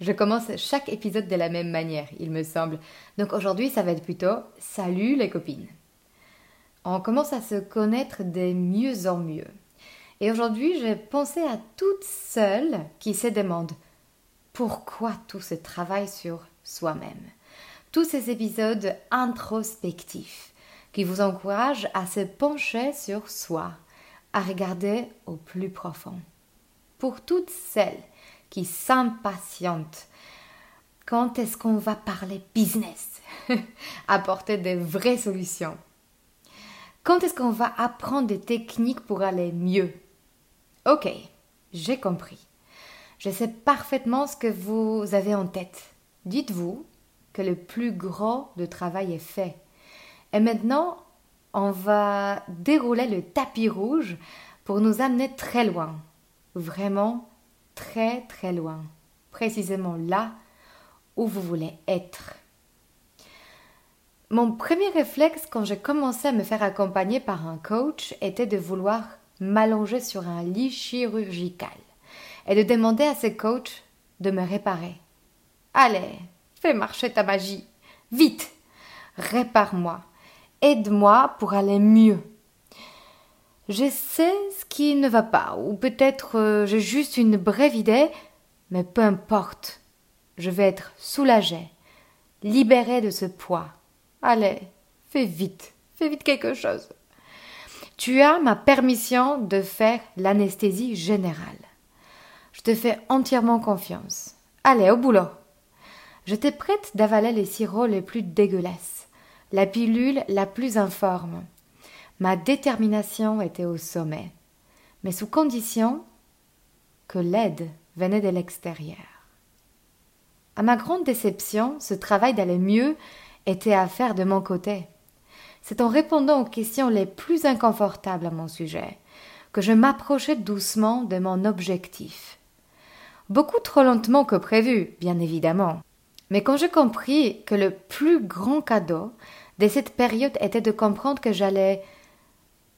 Je commence chaque épisode de la même manière, il me semble. Donc aujourd'hui, ça va être plutôt Salut les copines. On commence à se connaître de mieux en mieux. Et aujourd'hui, j'ai pensé à toutes celles qui se demandent pourquoi tout ce travail sur soi-même? Tous ces épisodes introspectifs qui vous encouragent à se pencher sur soi, à regarder au plus profond. Pour toutes celles qui s'impatientent quand est-ce qu'on va parler business? Apporter des vraies solutions. Quand est-ce qu'on va apprendre des techniques pour aller mieux? Ok, j'ai compris. Je sais parfaitement ce que vous avez en tête. Dites-vous que le plus gros de travail est fait. Et maintenant, on va dérouler le tapis rouge pour nous amener très loin. Vraiment très très loin. Précisément là où vous voulez être. Mon premier réflexe quand j'ai commencé à me faire accompagner par un coach était de vouloir m'allonger sur un lit chirurgical et de demander à ce coach de me réparer. Allez, fais marcher ta magie. Vite, répare-moi. Aide-moi pour aller mieux. Je sais ce qui ne va pas, ou peut-être euh, j'ai juste une brève idée, mais peu importe. Je vais être soulagée, libérée de ce poids. Allez, fais vite, fais vite quelque chose. Tu as ma permission de faire l'anesthésie générale. Je te fais entièrement confiance. Allez, au boulot. J'étais prête d'avaler les sirops les plus dégueulasses, la pilule la plus informe. Ma détermination était au sommet, mais sous condition que l'aide venait de l'extérieur. À ma grande déception, ce travail d'aller mieux était à faire de mon côté c'est en répondant aux questions les plus inconfortables à mon sujet que je m'approchais doucement de mon objectif. Beaucoup trop lentement que prévu, bien évidemment. Mais quand j'ai compris que le plus grand cadeau de cette période était de comprendre que j'allais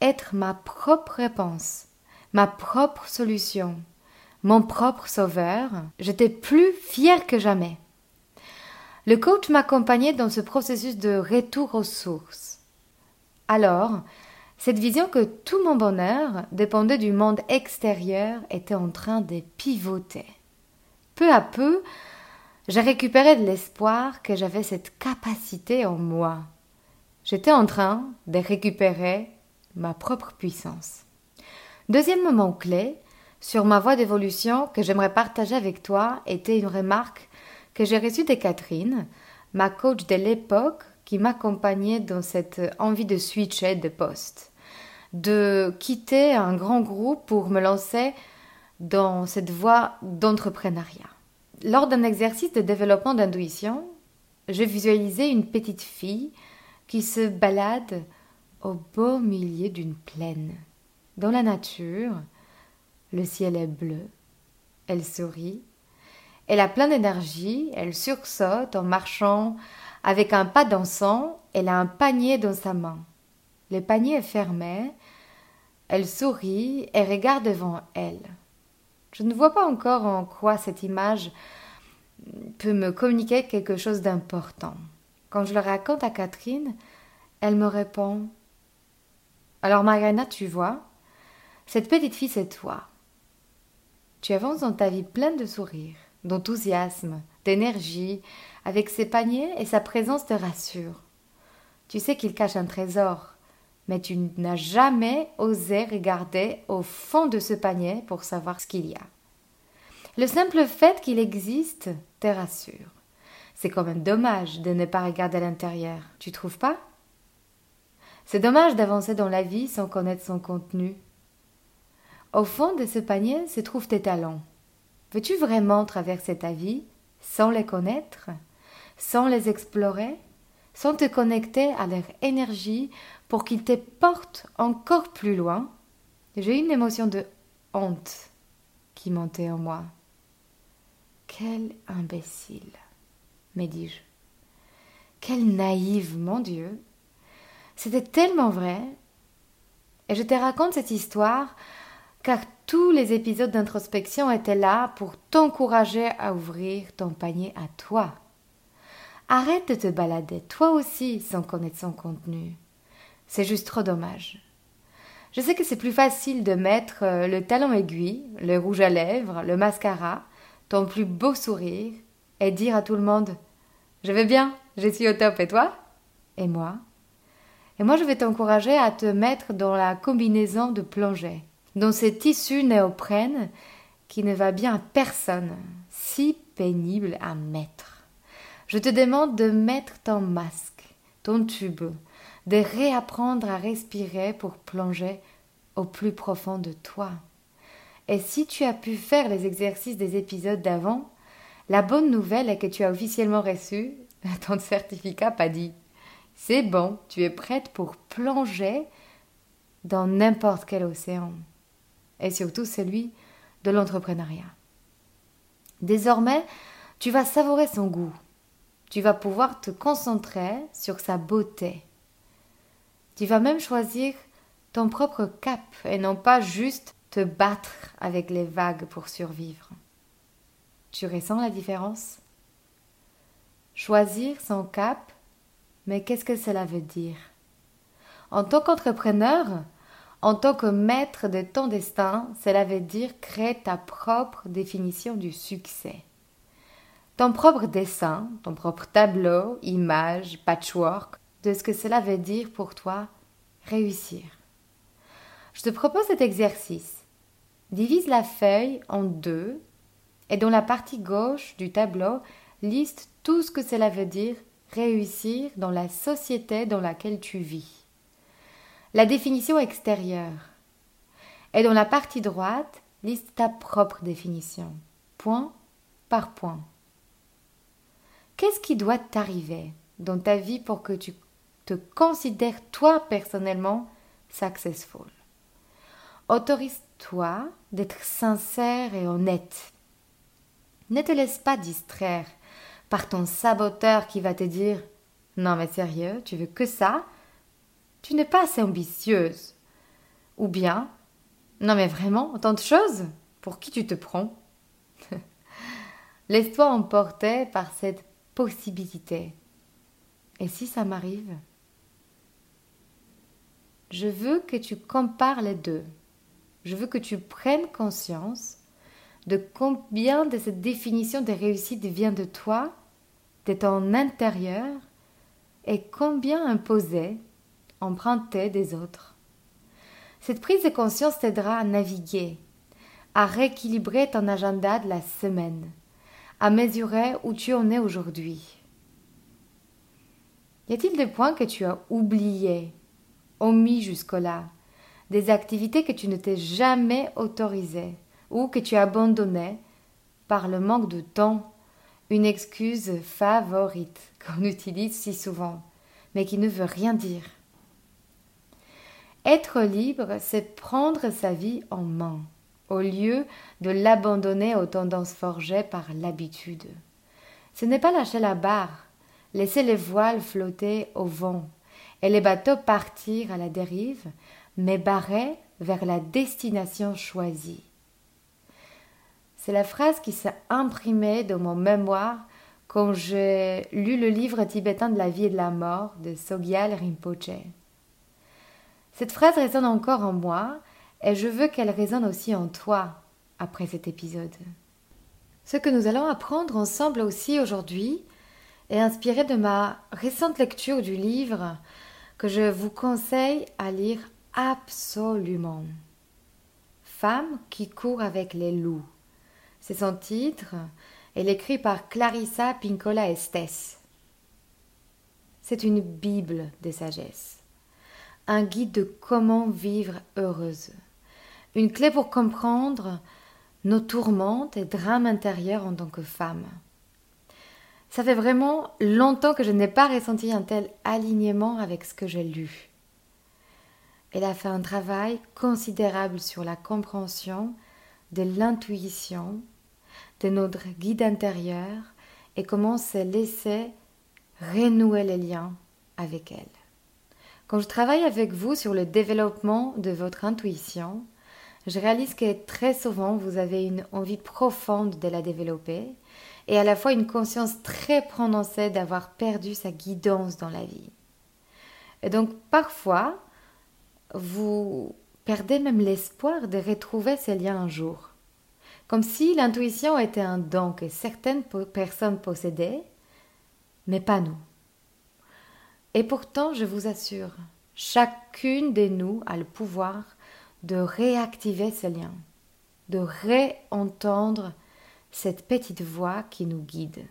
être ma propre réponse, ma propre solution, mon propre sauveur, j'étais plus fière que jamais. Le coach m'accompagnait dans ce processus de retour aux sources. Alors, cette vision que tout mon bonheur dépendait du monde extérieur était en train de pivoter. Peu à peu, j'ai récupéré de l'espoir que j'avais cette capacité en moi. J'étais en train de récupérer ma propre puissance. Deuxième moment clé sur ma voie d'évolution que j'aimerais partager avec toi était une remarque que j'ai reçue de Catherine, ma coach de l'époque qui m'accompagnait dans cette envie de switcher de poste, de quitter un grand groupe pour me lancer dans cette voie d'entrepreneuriat. Lors d'un exercice de développement d'intuition, j'ai visualisé une petite fille qui se balade au beau milieu d'une plaine. Dans la nature, le ciel est bleu, elle sourit, elle a plein d'énergie, elle sursaute en marchant avec un pas dansant, elle a un panier dans sa main. Le panier est fermé. Elle sourit et regarde devant elle. Je ne vois pas encore en quoi cette image peut me communiquer quelque chose d'important. Quand je le raconte à Catherine, elle me répond Alors, Mariana, tu vois, cette petite fille, c'est toi. Tu avances dans ta vie pleine de sourires, d'enthousiasme, d'énergie, avec ses paniers et sa présence te rassure. Tu sais qu'il cache un trésor, mais tu n'as jamais osé regarder au fond de ce panier pour savoir ce qu'il y a. Le simple fait qu'il existe te rassure. C'est quand même dommage de ne pas regarder à l'intérieur, tu trouves pas? C'est dommage d'avancer dans la vie sans connaître son contenu. Au fond de ce panier se trouvent tes talents. Veux-tu vraiment traverser ta vie sans les connaître, sans les explorer, sans te connecter à leur énergie pour qu'ils te portent encore plus loin? J'ai une émotion de honte qui montait en moi. Quel imbécile, me dis-je. Quelle naïve, mon Dieu. C'était tellement vrai. Et je te raconte cette histoire car tous les épisodes d'introspection étaient là pour t'encourager à ouvrir ton panier à toi. Arrête de te balader, toi aussi, sans connaître son contenu. C'est juste trop dommage. Je sais que c'est plus facile de mettre euh, le talon aiguille, le rouge à lèvres, le mascara, ton plus beau sourire, et dire à tout le monde Je vais bien, je suis au top, et toi? Et moi Et moi, je vais t'encourager à te mettre dans la combinaison de plongée dans ce tissu néoprène qui ne va bien à personne, si pénible à mettre. Je te demande de mettre ton masque, ton tube, de réapprendre à respirer pour plonger au plus profond de toi. Et si tu as pu faire les exercices des épisodes d'avant, la bonne nouvelle est que tu as officiellement reçu ton certificat PADI. C'est bon, tu es prête pour plonger dans n'importe quel océan et surtout celui de l'entrepreneuriat. Désormais, tu vas savourer son goût. Tu vas pouvoir te concentrer sur sa beauté. Tu vas même choisir ton propre cap et non pas juste te battre avec les vagues pour survivre. Tu ressens la différence? Choisir son cap, mais qu'est-ce que cela veut dire? En tant qu'entrepreneur, en tant que maître de ton destin, cela veut dire créer ta propre définition du succès. Ton propre dessin, ton propre tableau, image, patchwork, de ce que cela veut dire pour toi réussir. Je te propose cet exercice. Divise la feuille en deux et dans la partie gauche du tableau, liste tout ce que cela veut dire réussir dans la société dans laquelle tu vis la définition extérieure. Et dans la partie droite, liste ta propre définition, point par point. Qu'est-ce qui doit t'arriver dans ta vie pour que tu te considères toi personnellement successful? Autorise-toi d'être sincère et honnête. Ne te laisse pas distraire par ton saboteur qui va te dire Non mais sérieux, tu veux que ça? Tu n'es pas assez ambitieuse. Ou bien, non mais vraiment, tant de choses Pour qui tu te prends? Laisse-toi emporter par cette possibilité. Et si ça m'arrive? Je veux que tu compares les deux. Je veux que tu prennes conscience de combien de cette définition de réussite vient de toi, de ton intérieur, et combien imposée emprunté des autres. Cette prise de conscience t'aidera à naviguer, à rééquilibrer ton agenda de la semaine, à mesurer où tu en es aujourd'hui. Y a-t-il des points que tu as oubliés, omis jusque-là, des activités que tu ne t'es jamais autorisées ou que tu as abandonnées par le manque de temps, une excuse favorite qu'on utilise si souvent, mais qui ne veut rien dire. Être libre, c'est prendre sa vie en main, au lieu de l'abandonner aux tendances forgées par l'habitude. Ce n'est pas lâcher la barre, laisser les voiles flotter au vent et les bateaux partir à la dérive, mais barrer vers la destination choisie. C'est la phrase qui s'est imprimée dans mon mémoire quand j'ai lu le livre tibétain de la vie et de la mort de Sogyal Rinpoche. Cette phrase résonne encore en moi et je veux qu'elle résonne aussi en toi après cet épisode. Ce que nous allons apprendre ensemble aussi aujourd'hui est inspiré de ma récente lecture du livre que je vous conseille à lire absolument. Femme qui court avec les loups. C'est son titre. Elle est écrit par Clarissa Pincola Estes. C'est une Bible de sagesse, un guide de comment vivre heureuse, une clé pour comprendre nos tourmentes et drames intérieurs en tant que femme. Ça fait vraiment longtemps que je n'ai pas ressenti un tel alignement avec ce que j'ai lu. Elle a fait un travail considérable sur la compréhension de l'intuition, de notre guide intérieur et comment se laisser renouer les liens avec elle. Quand je travaille avec vous sur le développement de votre intuition, je réalise que très souvent vous avez une envie profonde de la développer et à la fois une conscience très prononcée d'avoir perdu sa guidance dans la vie. Et donc parfois, vous perdez même l'espoir de retrouver ces liens un jour. Comme si l'intuition était un don que certaines personnes possédaient, mais pas nous. Et pourtant, je vous assure, chacune de nous a le pouvoir de réactiver ces liens, de réentendre cette petite voix qui nous guide.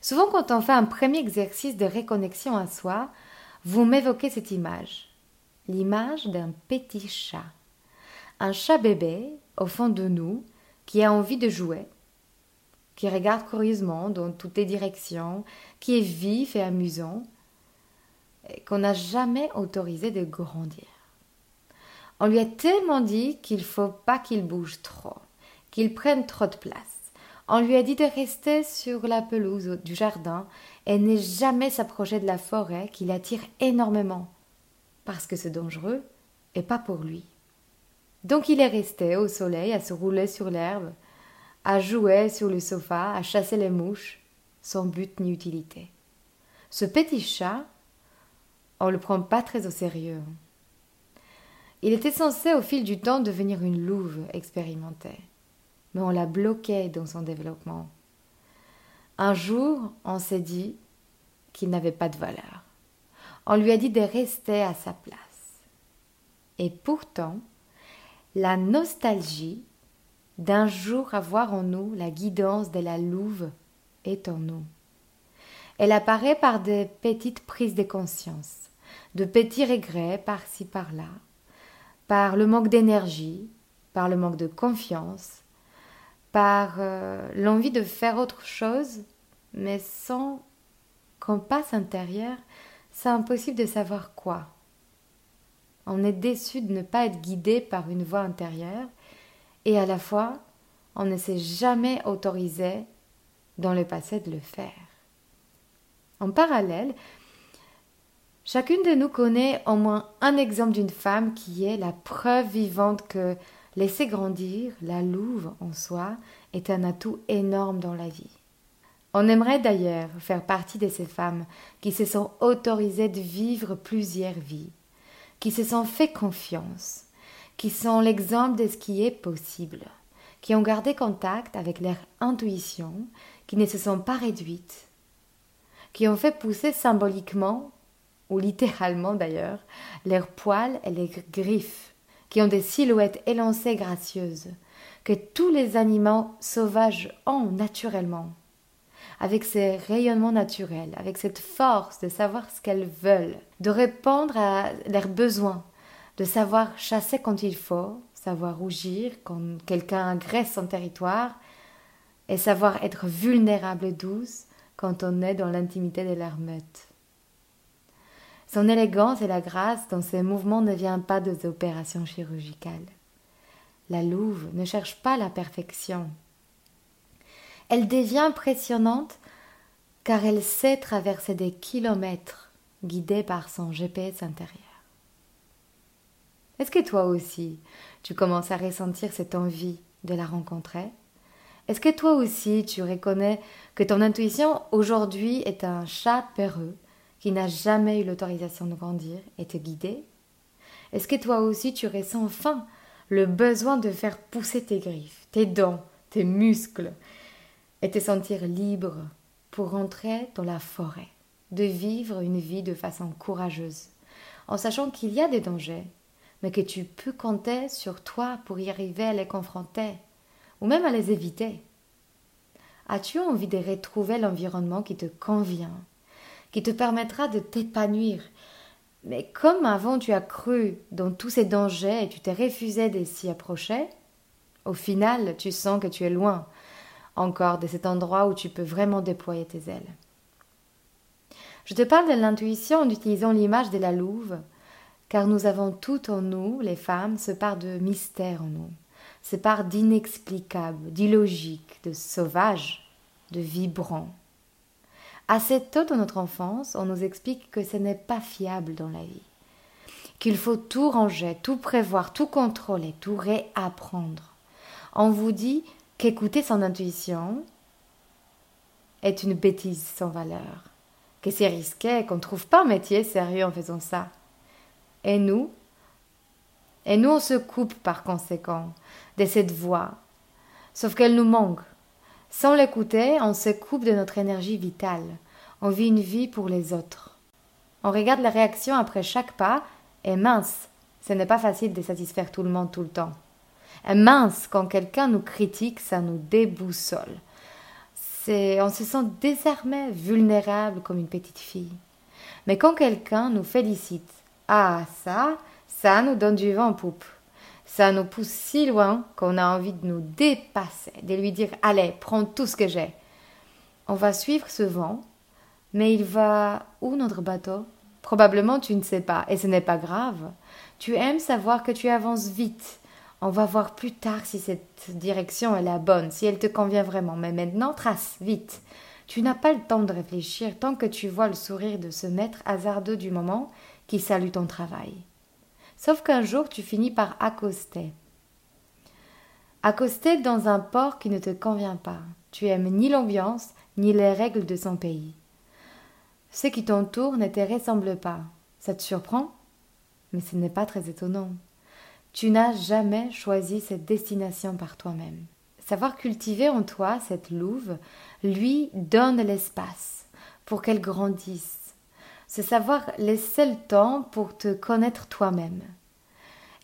Souvent quand on fait un premier exercice de reconnexion à soi, vous m'évoquez cette image, l'image d'un petit chat, un chat bébé au fond de nous qui a envie de jouer, qui regarde curieusement dans toutes les directions, qui est vif et amusant, qu'on n'a jamais autorisé de grandir. On lui a tellement dit qu'il faut pas qu'il bouge trop qu'il prenne trop de place. On lui a dit de rester sur la pelouse du jardin et ne jamais s'approcher de la forêt qui l'attire énormément, parce que c'est dangereux et pas pour lui. Donc il est resté au soleil à se rouler sur l'herbe, à jouer sur le sofa, à chasser les mouches, sans but ni utilité. Ce petit chat, on le prend pas très au sérieux. Il était censé au fil du temps devenir une louve expérimentée mais on l'a bloqué dans son développement. Un jour, on s'est dit qu'il n'avait pas de valeur. On lui a dit de rester à sa place. Et pourtant, la nostalgie d'un jour avoir en nous la guidance de la louve est en nous. Elle apparaît par de petites prises de conscience, de petits regrets par-ci par-là, par le manque d'énergie, par le manque de confiance, par euh, l'envie de faire autre chose, mais sans passe intérieur, c'est impossible de savoir quoi. On est déçu de ne pas être guidé par une voix intérieure, et à la fois, on ne s'est jamais autorisé dans le passé de le faire. En parallèle, chacune de nous connaît au moins un exemple d'une femme qui est la preuve vivante que Laisser grandir la louve en soi est un atout énorme dans la vie. On aimerait d'ailleurs faire partie de ces femmes qui se sont autorisées de vivre plusieurs vies, qui se sont fait confiance, qui sont l'exemple de ce qui est possible, qui ont gardé contact avec leur intuition, qui ne se sont pas réduites, qui ont fait pousser symboliquement, ou littéralement d'ailleurs, leurs poils et leurs griffes qui ont des silhouettes élancées gracieuses, que tous les animaux sauvages ont naturellement, avec ces rayonnements naturels, avec cette force de savoir ce qu'elles veulent, de répondre à leurs besoins, de savoir chasser quand il faut, savoir rougir quand quelqu'un agresse son territoire, et savoir être vulnérable et douce quand on est dans l'intimité de leur meute. Son élégance et la grâce dans ses mouvements ne vient pas des opérations chirurgicales. La louve ne cherche pas la perfection. Elle devient impressionnante car elle sait traverser des kilomètres guidée par son GPS intérieur. Est-ce que toi aussi, tu commences à ressentir cette envie de la rencontrer? Est-ce que toi aussi, tu reconnais que ton intuition aujourd'hui est un chat peureux qui n'a jamais eu l'autorisation de grandir et te guider? Est-ce que toi aussi tu ressens enfin le besoin de faire pousser tes griffes, tes dents, tes muscles et te sentir libre pour rentrer dans la forêt, de vivre une vie de façon courageuse, en sachant qu'il y a des dangers, mais que tu peux compter sur toi pour y arriver à les confronter, ou même à les éviter. As-tu envie de retrouver l'environnement qui te convient, qui te permettra de t'épanouir? Mais comme avant tu as cru dans tous ces dangers et tu t'es refusé de s'y approcher, au final tu sens que tu es loin encore de cet endroit où tu peux vraiment déployer tes ailes. Je te parle de l'intuition en utilisant l'image de la louve, car nous avons tout en nous, les femmes, ce part de mystère en nous, ce part d'inexplicable, d'illogique, de sauvage, de vibrant. Assez tôt dans notre enfance, on nous explique que ce n'est pas fiable dans la vie, qu'il faut tout ranger, tout prévoir, tout contrôler, tout réapprendre. On vous dit qu'écouter son intuition est une bêtise sans valeur, que c'est risqué, qu'on ne trouve pas un métier sérieux en faisant ça. Et nous Et nous, on se coupe par conséquent de cette voix, sauf qu'elle nous manque. Sans l'écouter, on se coupe de notre énergie vitale. On vit une vie pour les autres. On regarde la réaction après chaque pas, et mince, ce n'est pas facile de satisfaire tout le monde tout le temps mince, quand quelqu'un nous critique, ça nous déboussole. C'est, on se sent désarmé, vulnérable comme une petite fille. Mais quand quelqu'un nous félicite, ah ça, ça nous donne du vent en poupe. Ça nous pousse si loin qu'on a envie de nous dépasser, de lui dire allez, prends tout ce que j'ai. On va suivre ce vent, mais il va où notre bateau? Probablement tu ne sais pas, et ce n'est pas grave. Tu aimes savoir que tu avances vite, on va voir plus tard si cette direction est la bonne, si elle te convient vraiment. Mais maintenant, trace, vite. Tu n'as pas le temps de réfléchir tant que tu vois le sourire de ce maître hasardeux du moment qui salue ton travail. Sauf qu'un jour, tu finis par accoster. Accoster dans un port qui ne te convient pas. Tu aimes ni l'ambiance, ni les règles de son pays. Ce qui t'entoure ne te ressemble pas. Ça te surprend? Mais ce n'est pas très étonnant. Tu n'as jamais choisi cette destination par toi-même. Savoir cultiver en toi cette louve lui donne l'espace pour qu'elle grandisse. Ce savoir laisser le temps pour te connaître toi-même.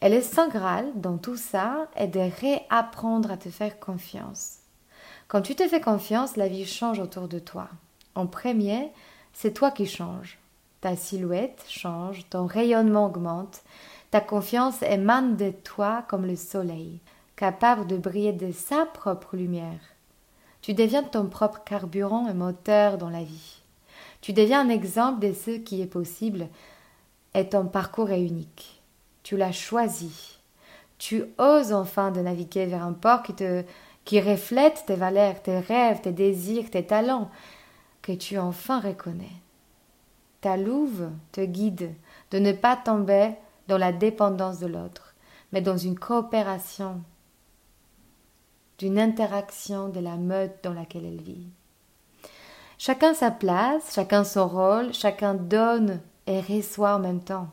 Et le Saint Graal dans tout ça est de réapprendre à te faire confiance. Quand tu te fais confiance, la vie change autour de toi. En premier, c'est toi qui changes. Ta silhouette change, ton rayonnement augmente, ta confiance émane de toi comme le soleil, capable de briller de sa propre lumière. Tu deviens ton propre carburant et moteur dans la vie. Tu deviens un exemple de ce qui est possible et ton parcours est unique. Tu l'as choisi. Tu oses enfin de naviguer vers un port qui te qui reflète tes valeurs, tes rêves, tes désirs, tes talents, que tu enfin reconnais. Ta louve te guide de ne pas tomber dans la dépendance de l'autre, mais dans une coopération, d'une interaction de la meute dans laquelle elle vit. Chacun sa place, chacun son rôle, chacun donne et reçoit en même temps.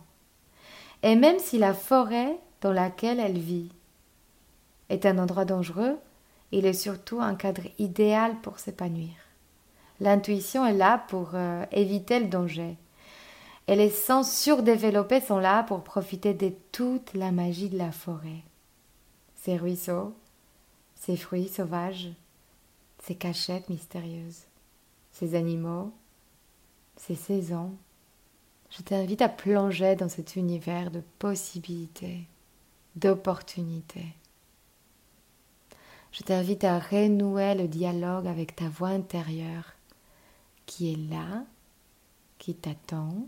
Et même si la forêt dans laquelle elle vit est un endroit dangereux, il est surtout un cadre idéal pour s'épanouir. L'intuition est là pour euh, éviter le danger, et les sens surdéveloppés sont là pour profiter de toute la magie de la forêt. Ces ruisseaux, ces fruits sauvages, ces cachettes mystérieuses, ces animaux, ces saisons. Je t'invite à plonger dans cet univers de possibilités, d'opportunités. Je t'invite à renouer le dialogue avec ta voix intérieure qui est là, qui t'attend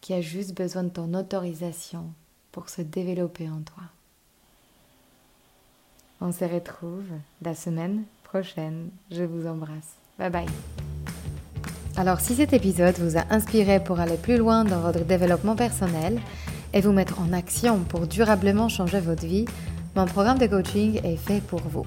qui a juste besoin de ton autorisation pour se développer en toi. On se retrouve la semaine prochaine. Je vous embrasse. Bye bye. Alors si cet épisode vous a inspiré pour aller plus loin dans votre développement personnel et vous mettre en action pour durablement changer votre vie, mon programme de coaching est fait pour vous.